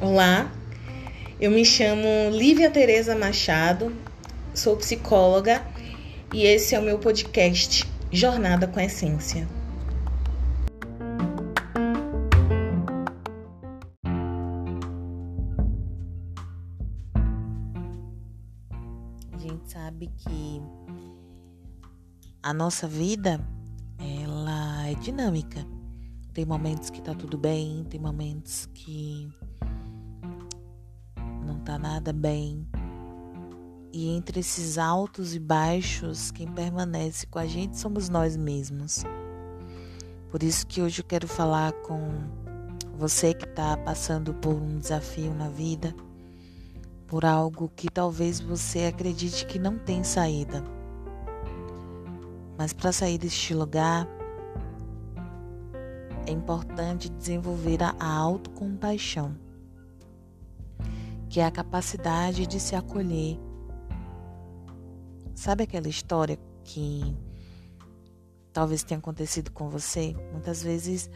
Olá, eu me chamo Lívia Tereza Machado, sou psicóloga e esse é o meu podcast Jornada com Essência. A gente sabe que a nossa vida ela é dinâmica. Tem momentos que tá tudo bem, tem momentos que não tá nada bem. E entre esses altos e baixos, quem permanece com a gente somos nós mesmos. Por isso que hoje eu quero falar com você que está passando por um desafio na vida, por algo que talvez você acredite que não tem saída. Mas para sair deste lugar, é importante desenvolver a autocompaixão que é a capacidade de se acolher. Sabe aquela história que talvez tenha acontecido com você? Muitas vezes,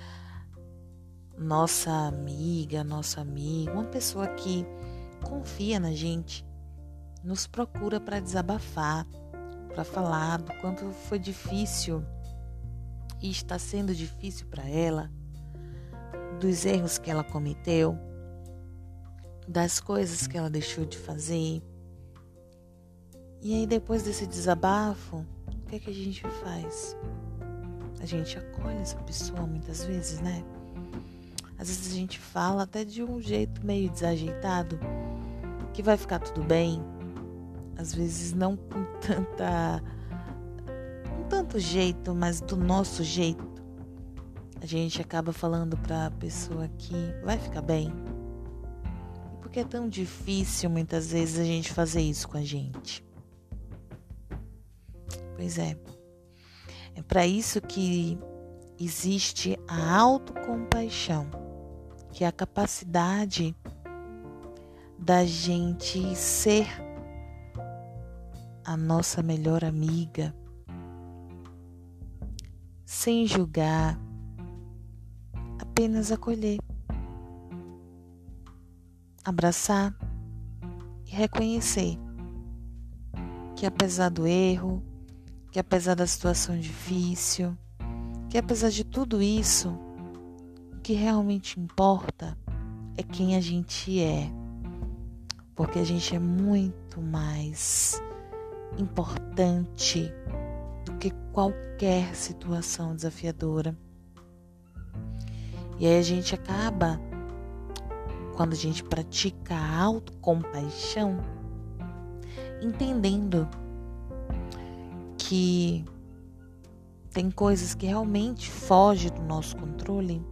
nossa amiga, nosso amigo, uma pessoa que confia na gente, nos procura para desabafar, para falar do quanto foi difícil e está sendo difícil para ela, dos erros que ela cometeu das coisas que ela deixou de fazer. E aí, depois desse desabafo, o que é que a gente faz? A gente acolhe essa pessoa muitas vezes, né? Às vezes a gente fala até de um jeito meio desajeitado, que vai ficar tudo bem. Às vezes não com tanta com tanto jeito, mas do nosso jeito. A gente acaba falando para a pessoa que vai ficar bem, que é tão difícil muitas vezes a gente fazer isso com a gente? Pois é. É para isso que existe a autocompaixão, que é a capacidade da gente ser a nossa melhor amiga, sem julgar, apenas acolher abraçar e reconhecer que apesar do erro, que apesar da situação difícil, que apesar de tudo isso, o que realmente importa é quem a gente é. Porque a gente é muito mais importante do que qualquer situação desafiadora. E aí a gente acaba quando a gente pratica a autocompaixão, entendendo que tem coisas que realmente fogem do nosso controle,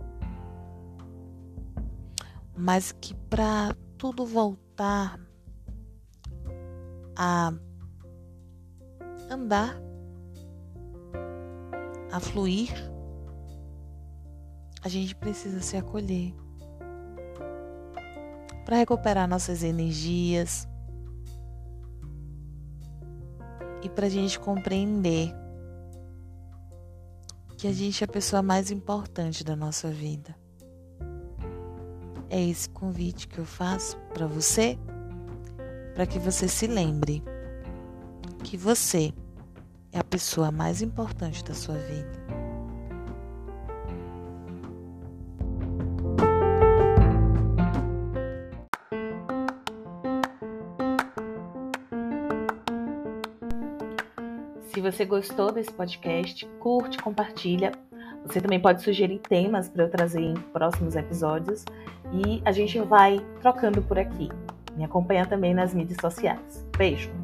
mas que para tudo voltar a andar, a fluir, a gente precisa se acolher para recuperar nossas energias e para a gente compreender que a gente é a pessoa mais importante da nossa vida. É esse convite que eu faço para você, para que você se lembre que você é a pessoa mais importante da sua vida. Se você gostou desse podcast, curte, compartilha. Você também pode sugerir temas para eu trazer em próximos episódios e a gente vai trocando por aqui. Me acompanha também nas mídias sociais. Beijo!